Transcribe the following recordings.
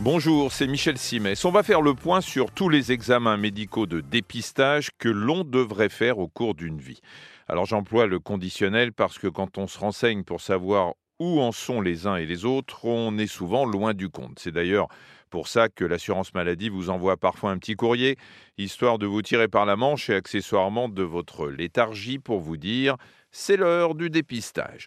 Bonjour, c'est Michel Simès. On va faire le point sur tous les examens médicaux de dépistage que l'on devrait faire au cours d'une vie. Alors j'emploie le conditionnel parce que quand on se renseigne pour savoir où en sont les uns et les autres, on est souvent loin du compte. C'est d'ailleurs pour ça que l'assurance maladie vous envoie parfois un petit courrier, histoire de vous tirer par la manche et accessoirement de votre léthargie pour vous dire c'est l'heure du dépistage.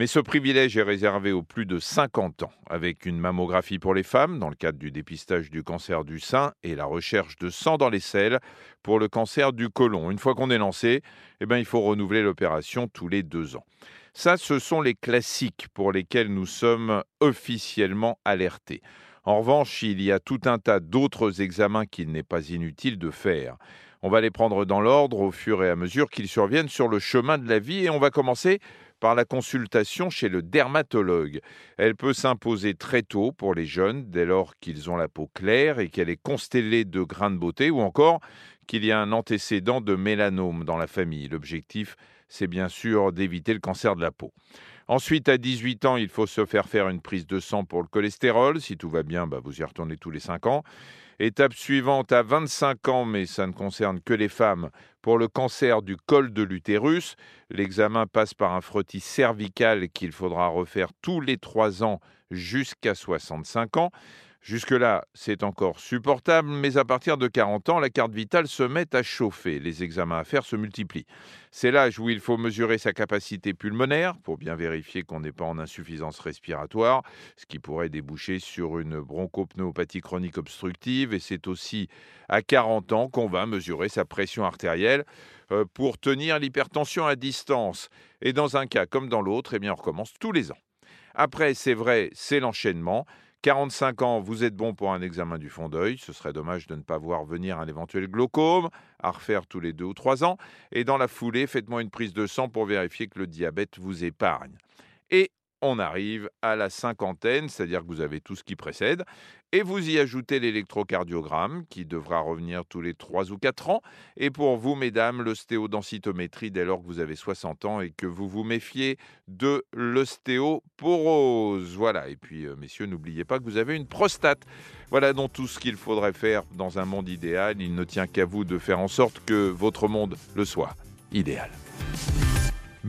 Mais ce privilège est réservé aux plus de 50 ans, avec une mammographie pour les femmes dans le cadre du dépistage du cancer du sein et la recherche de sang dans les selles pour le cancer du côlon. Une fois qu'on est lancé, eh bien, il faut renouveler l'opération tous les deux ans. Ça, ce sont les classiques pour lesquels nous sommes officiellement alertés. En revanche, il y a tout un tas d'autres examens qu'il n'est pas inutile de faire. On va les prendre dans l'ordre au fur et à mesure qu'ils surviennent sur le chemin de la vie et on va commencer par la consultation chez le dermatologue. Elle peut s'imposer très tôt pour les jeunes, dès lors qu'ils ont la peau claire et qu'elle est constellée de grains de beauté, ou encore qu'il y a un antécédent de mélanome dans la famille. L'objectif, c'est bien sûr d'éviter le cancer de la peau. Ensuite, à 18 ans, il faut se faire faire une prise de sang pour le cholestérol. Si tout va bien, bah, vous y retournez tous les 5 ans. Étape suivante à 25 ans, mais ça ne concerne que les femmes, pour le cancer du col de l'utérus. L'examen passe par un frottis cervical qu'il faudra refaire tous les 3 ans jusqu'à 65 ans. Jusque-là, c'est encore supportable, mais à partir de 40 ans, la carte vitale se met à chauffer. Les examens à faire se multiplient. C'est l'âge où il faut mesurer sa capacité pulmonaire pour bien vérifier qu'on n'est pas en insuffisance respiratoire, ce qui pourrait déboucher sur une bronchopneumopathie chronique obstructive. Et c'est aussi à 40 ans qu'on va mesurer sa pression artérielle euh, pour tenir l'hypertension à distance. Et dans un cas comme dans l'autre, eh bien, on recommence tous les ans. Après, c'est vrai, c'est l'enchaînement. 45 ans, vous êtes bon pour un examen du fond d'œil. Ce serait dommage de ne pas voir venir un éventuel glaucome, à refaire tous les deux ou trois ans. Et dans la foulée, faites-moi une prise de sang pour vérifier que le diabète vous épargne. On arrive à la cinquantaine, c'est-à-dire que vous avez tout ce qui précède, et vous y ajoutez l'électrocardiogramme qui devra revenir tous les 3 ou 4 ans, et pour vous, mesdames, l'ostéodensitométrie dès lors que vous avez 60 ans et que vous vous méfiez de l'ostéoporose. Voilà, et puis euh, messieurs, n'oubliez pas que vous avez une prostate. Voilà donc tout ce qu'il faudrait faire dans un monde idéal. Il ne tient qu'à vous de faire en sorte que votre monde le soit idéal.